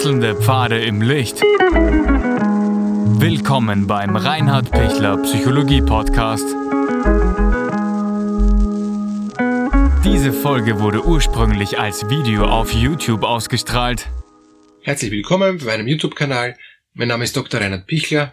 Wechselnde Pfade im Licht. Willkommen beim Reinhard Pichler Psychologie Podcast. Diese Folge wurde ursprünglich als Video auf YouTube ausgestrahlt. Herzlich willkommen bei meinem YouTube-Kanal. Mein Name ist Dr. Reinhard Pichler.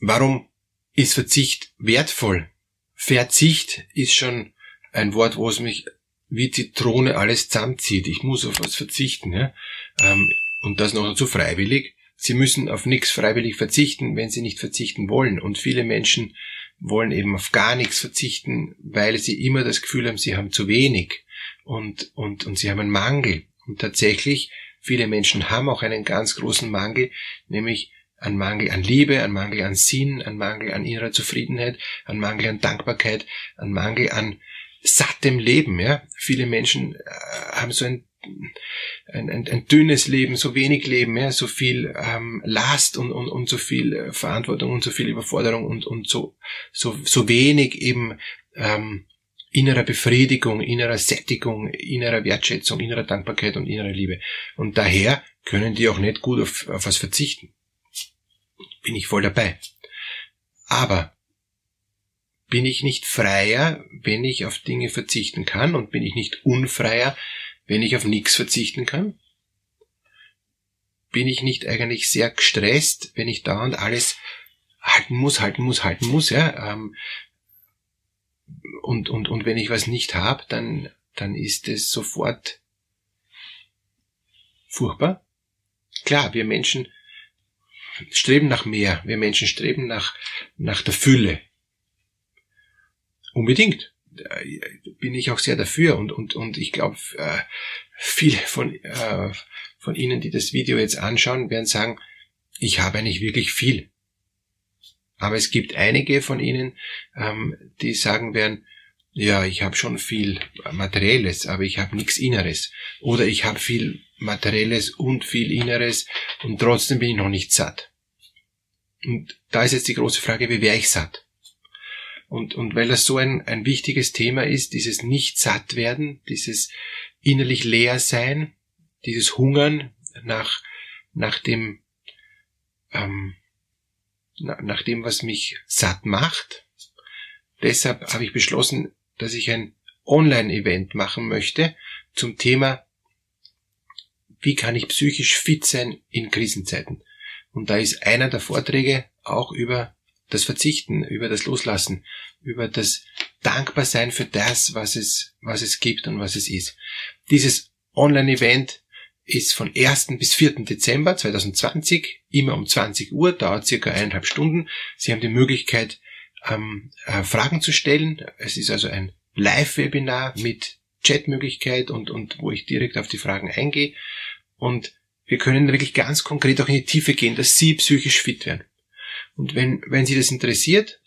Warum ist Verzicht wertvoll? Verzicht ist schon ein Wort, wo es mich wie Zitrone alles zusammenzieht. Ich muss auf was verzichten. Ja? Ähm, und das noch dazu freiwillig. Sie müssen auf nichts freiwillig verzichten, wenn sie nicht verzichten wollen. Und viele Menschen wollen eben auf gar nichts verzichten, weil sie immer das Gefühl haben, sie haben zu wenig und, und, und sie haben einen Mangel. Und tatsächlich, viele Menschen haben auch einen ganz großen Mangel, nämlich einen Mangel an Liebe, einen Mangel an Sinn, einen Mangel an innerer Zufriedenheit, einen Mangel an Dankbarkeit, einen Mangel an sattem Leben. Ja? Viele Menschen äh, haben so ein, ein, ein, ein dünnes Leben, so wenig Leben, ja? so viel ähm, Last und, und, und so viel äh, Verantwortung und so viel Überforderung und, und so, so, so wenig eben ähm, innerer Befriedigung, innerer Sättigung, innerer Wertschätzung, innerer Dankbarkeit und innerer Liebe. Und daher können die auch nicht gut auf, auf was verzichten. Bin ich voll dabei. Aber bin ich nicht freier, wenn ich auf Dinge verzichten kann und bin ich nicht unfreier, wenn ich auf nichts verzichten kann? Bin ich nicht eigentlich sehr gestresst, wenn ich dauernd alles halten muss, halten muss, halten muss, ja? Ähm, und, und, und wenn ich was nicht habe, dann, dann ist es sofort furchtbar. Klar, wir Menschen streben nach mehr. Wir Menschen streben nach, nach der Fülle. Unbedingt. Bin ich auch sehr dafür und, und, und ich glaube, äh, viele von, äh, von Ihnen, die das Video jetzt anschauen, werden sagen, ich habe eigentlich wirklich viel. Aber es gibt einige von Ihnen, ähm, die sagen werden, ja, ich habe schon viel Materielles, aber ich habe nichts Inneres. Oder ich habe viel Materielles und viel Inneres und trotzdem bin ich noch nicht satt. Und da ist jetzt die große Frage, wie wäre ich satt? Und, und weil das so ein, ein wichtiges Thema ist, dieses nicht satt werden, dieses innerlich leer sein, dieses Hungern nach, nach dem, ähm, na, nach dem, was mich satt macht. Deshalb habe ich beschlossen, dass ich ein Online-Event machen möchte zum Thema, wie kann ich psychisch fit sein in Krisenzeiten. Und da ist einer der Vorträge auch über das Verzichten, über das Loslassen, über das Dankbarsein für das, was es, was es gibt und was es ist. Dieses Online-Event ist von 1. bis 4. Dezember 2020, immer um 20 Uhr, dauert circa eineinhalb Stunden. Sie haben die Möglichkeit, ähm, äh, Fragen zu stellen. Es ist also ein Live-Webinar mit Chatmöglichkeit und, und wo ich direkt auf die Fragen eingehe. Und wir können wirklich ganz konkret auch in die Tiefe gehen, dass Sie psychisch fit werden. Und wenn, wenn Sie das interessiert,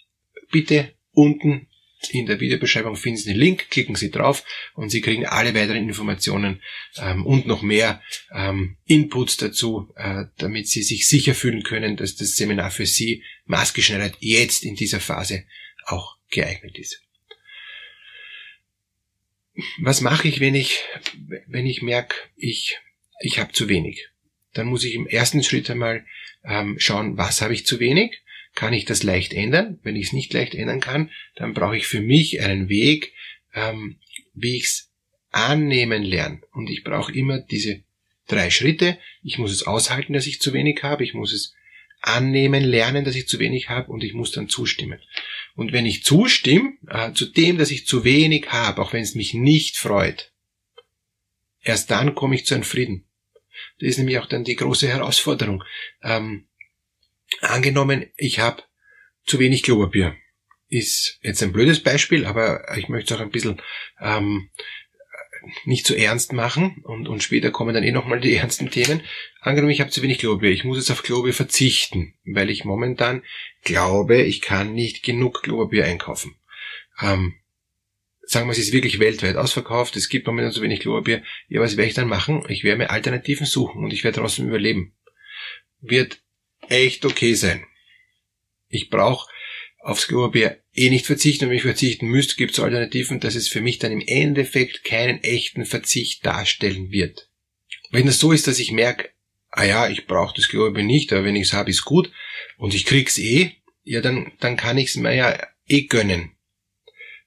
bitte unten in der Videobeschreibung finden Sie den Link, klicken Sie drauf und Sie kriegen alle weiteren Informationen ähm, und noch mehr ähm, Inputs dazu, äh, damit Sie sich sicher fühlen können, dass das Seminar für Sie maßgeschneidert jetzt in dieser Phase auch geeignet ist. Was mache ich, wenn ich, wenn ich merke, ich, ich habe zu wenig? Dann muss ich im ersten Schritt einmal ähm, schauen, was habe ich zu wenig? Kann ich das leicht ändern? Wenn ich es nicht leicht ändern kann, dann brauche ich für mich einen Weg, ähm, wie ich es annehmen lerne. Und ich brauche immer diese drei Schritte. Ich muss es aushalten, dass ich zu wenig habe. Ich muss es annehmen lernen, dass ich zu wenig habe und ich muss dann zustimmen. Und wenn ich zustimme äh, zu dem, dass ich zu wenig habe, auch wenn es mich nicht freut, erst dann komme ich zu einem Frieden. Das ist nämlich auch dann die große Herausforderung. Ähm, angenommen, ich habe zu wenig Klopapier. Ist jetzt ein blödes Beispiel, aber ich möchte es auch ein bisschen ähm, nicht zu so ernst machen und, und später kommen dann eh nochmal die ernsten Themen. Angenommen, ich habe zu wenig Klopapier, ich muss jetzt auf Klopapier verzichten, weil ich momentan glaube, ich kann nicht genug Klopapier einkaufen. Ähm, sagen wir, es ist wirklich weltweit ausverkauft, es gibt momentan zu wenig Klopapier. Ja, was werde ich dann machen? Ich werde mir Alternativen suchen und ich werde trotzdem überleben. Wird echt okay sein. Ich brauche aufs Klopapier eh nicht verzichten und wenn ich verzichten müsste, gibt es Alternativen, dass es für mich dann im Endeffekt keinen echten Verzicht darstellen wird. Wenn es so ist, dass ich merke, ah ja, ich brauche das Glaube nicht, aber wenn ich es habe, ist gut und ich krieg's eh, ja, dann, dann kann ich es mir ja eh gönnen.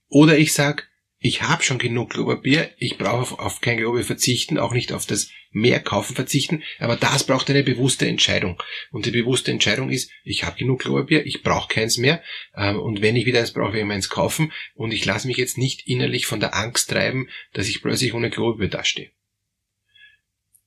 Oder ich sag, ich habe schon genug Klopapier, ich brauche auf, auf kein Klopapier verzichten, auch nicht auf das mehr kaufen verzichten, aber das braucht eine bewusste Entscheidung. Und die bewusste Entscheidung ist, ich habe genug Klopapier, ich brauche keins mehr ähm, und wenn ich wieder eins brauche, werde ich meins kaufen und ich lasse mich jetzt nicht innerlich von der Angst treiben, dass ich plötzlich ohne Klopapier dastehe.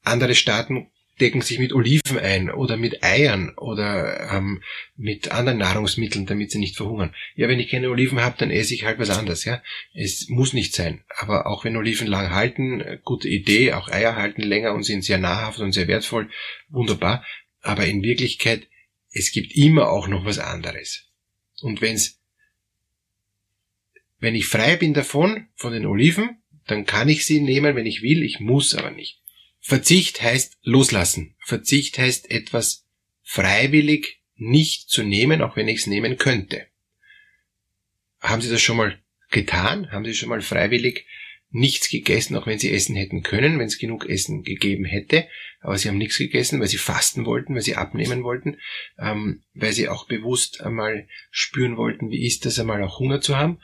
Andere Staaten decken sich mit Oliven ein oder mit Eiern oder ähm, mit anderen Nahrungsmitteln, damit sie nicht verhungern. Ja, wenn ich keine Oliven habe, dann esse ich halt was anderes. Ja, es muss nicht sein. Aber auch wenn Oliven lang halten, gute Idee. Auch Eier halten länger und sind sehr nahrhaft und sehr wertvoll, wunderbar. Aber in Wirklichkeit, es gibt immer auch noch was anderes. Und wenn's, wenn ich frei bin davon, von den Oliven, dann kann ich sie nehmen, wenn ich will. Ich muss aber nicht. Verzicht heißt loslassen. Verzicht heißt etwas freiwillig nicht zu nehmen, auch wenn ich es nehmen könnte. Haben Sie das schon mal getan? Haben Sie schon mal freiwillig nichts gegessen, auch wenn Sie essen hätten können, wenn es genug Essen gegeben hätte, aber Sie haben nichts gegessen, weil Sie fasten wollten, weil Sie abnehmen wollten, ähm, weil Sie auch bewusst einmal spüren wollten, wie ist das einmal auch Hunger zu haben.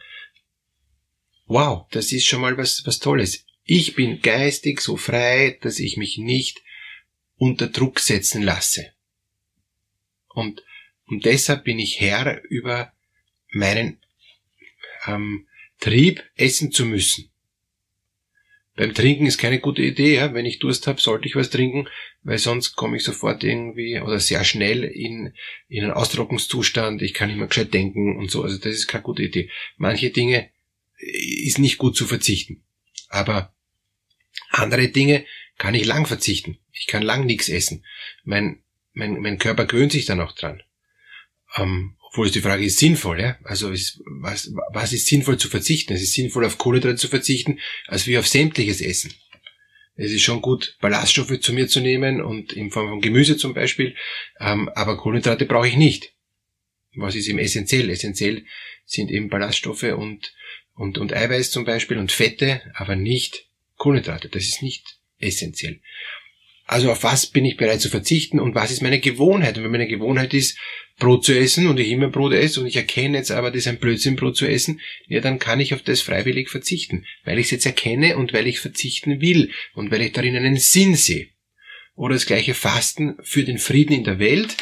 Wow, das ist schon mal was, was Tolles. Ich bin geistig so frei, dass ich mich nicht unter Druck setzen lasse. Und, und deshalb bin ich Herr über meinen ähm, Trieb, essen zu müssen. Beim Trinken ist keine gute Idee. Ja? Wenn ich Durst habe, sollte ich was trinken, weil sonst komme ich sofort irgendwie oder sehr schnell in, in einen Austrocknungszustand. Ich kann nicht mehr gescheit denken und so. Also das ist keine gute Idee. Manche Dinge äh, ist nicht gut zu verzichten. Aber andere Dinge kann ich lang verzichten. Ich kann lang nichts essen. Mein, mein, mein Körper gewöhnt sich dann auch dran. Ähm, obwohl es die Frage ist sinnvoll, ja. Also ist, was, was ist sinnvoll zu verzichten? Es ist sinnvoll, auf Kohlenhydrate zu verzichten, als wie auf sämtliches Essen. Es ist schon gut, Ballaststoffe zu mir zu nehmen und in Form von Gemüse zum Beispiel, ähm, aber Kohlenhydrate brauche ich nicht. Was ist eben essentiell? Essentiell sind eben Ballaststoffe und, und, und Eiweiß zum Beispiel und Fette, aber nicht Kohlenhydrate. Das ist nicht essentiell. Also auf was bin ich bereit zu verzichten und was ist meine Gewohnheit? Und wenn meine Gewohnheit ist, Brot zu essen und ich immer Brot esse und ich erkenne jetzt aber, das ist ein Blödsinn, Brot zu essen, ja, dann kann ich auf das freiwillig verzichten, weil ich es jetzt erkenne und weil ich verzichten will und weil ich darin einen Sinn sehe. Oder das gleiche Fasten für den Frieden in der Welt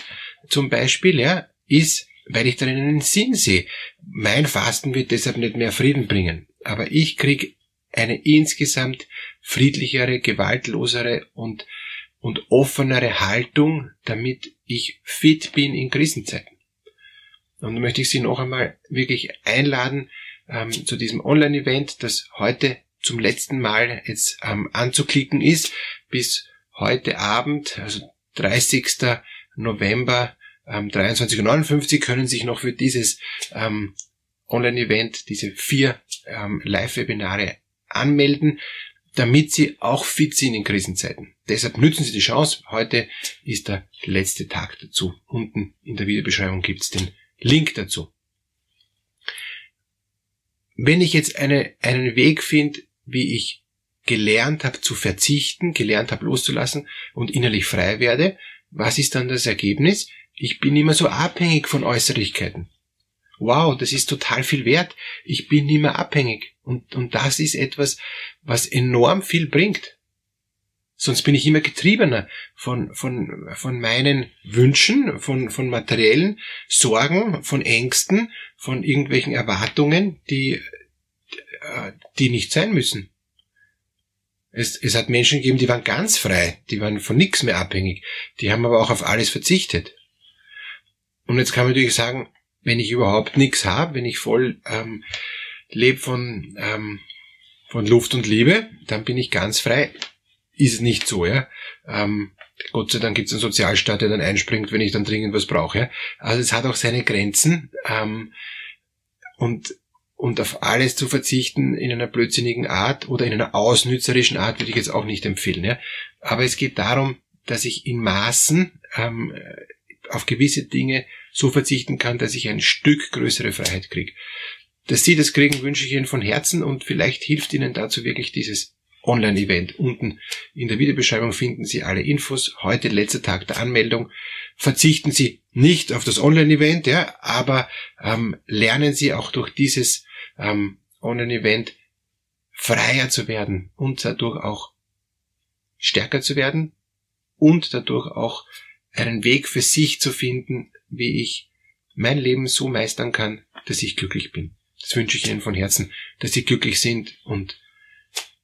zum Beispiel, ja, ist, weil ich darin einen Sinn sehe. Mein Fasten wird deshalb nicht mehr Frieden bringen, aber ich krieg eine insgesamt friedlichere, gewaltlosere und, und offenere Haltung, damit ich fit bin in Krisenzeiten. Und da möchte ich Sie noch einmal wirklich einladen ähm, zu diesem Online-Event, das heute zum letzten Mal jetzt ähm, anzuklicken ist. Bis heute Abend, also 30. November ähm, 23.59 können sich noch für dieses ähm, Online-Event, diese vier ähm, Live-Webinare anmelden, damit Sie auch fit sind in Krisenzeiten. Deshalb nützen Sie die Chance. Heute ist der letzte Tag dazu. Unten in der Videobeschreibung gibt es den Link dazu. Wenn ich jetzt eine, einen Weg finde, wie ich gelernt habe zu verzichten, gelernt habe loszulassen und innerlich frei werde, was ist dann das Ergebnis? Ich bin immer so abhängig von Äußerlichkeiten wow, das ist total viel wert, ich bin nicht mehr abhängig. Und, und das ist etwas, was enorm viel bringt. Sonst bin ich immer getriebener von, von, von meinen Wünschen, von, von materiellen Sorgen, von Ängsten, von irgendwelchen Erwartungen, die, die nicht sein müssen. Es, es hat Menschen gegeben, die waren ganz frei, die waren von nichts mehr abhängig, die haben aber auch auf alles verzichtet. Und jetzt kann man natürlich sagen, wenn ich überhaupt nichts habe, wenn ich voll ähm, lebe von, ähm, von Luft und Liebe, dann bin ich ganz frei. Ist es nicht so, ja. Ähm, Gott sei Dank gibt es einen Sozialstaat, der dann einspringt, wenn ich dann dringend was brauche. Ja? Also es hat auch seine Grenzen. Ähm, und, und auf alles zu verzichten in einer blödsinnigen Art oder in einer ausnützerischen Art würde ich jetzt auch nicht empfehlen. Ja? Aber es geht darum, dass ich in Maßen ähm, auf gewisse Dinge so verzichten kann, dass ich ein Stück größere Freiheit kriege. Dass Sie das kriegen, wünsche ich Ihnen von Herzen und vielleicht hilft Ihnen dazu wirklich dieses Online-Event. Unten in der Videobeschreibung finden Sie alle Infos. Heute letzter Tag der Anmeldung. Verzichten Sie nicht auf das Online-Event, ja, aber ähm, lernen Sie auch durch dieses ähm, Online-Event freier zu werden und dadurch auch stärker zu werden und dadurch auch einen Weg für sich zu finden, wie ich mein Leben so meistern kann, dass ich glücklich bin. Das wünsche ich Ihnen von Herzen, dass Sie glücklich sind und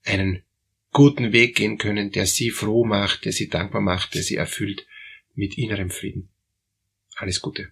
einen guten Weg gehen können, der Sie froh macht, der Sie dankbar macht, der Sie erfüllt mit innerem Frieden. Alles Gute.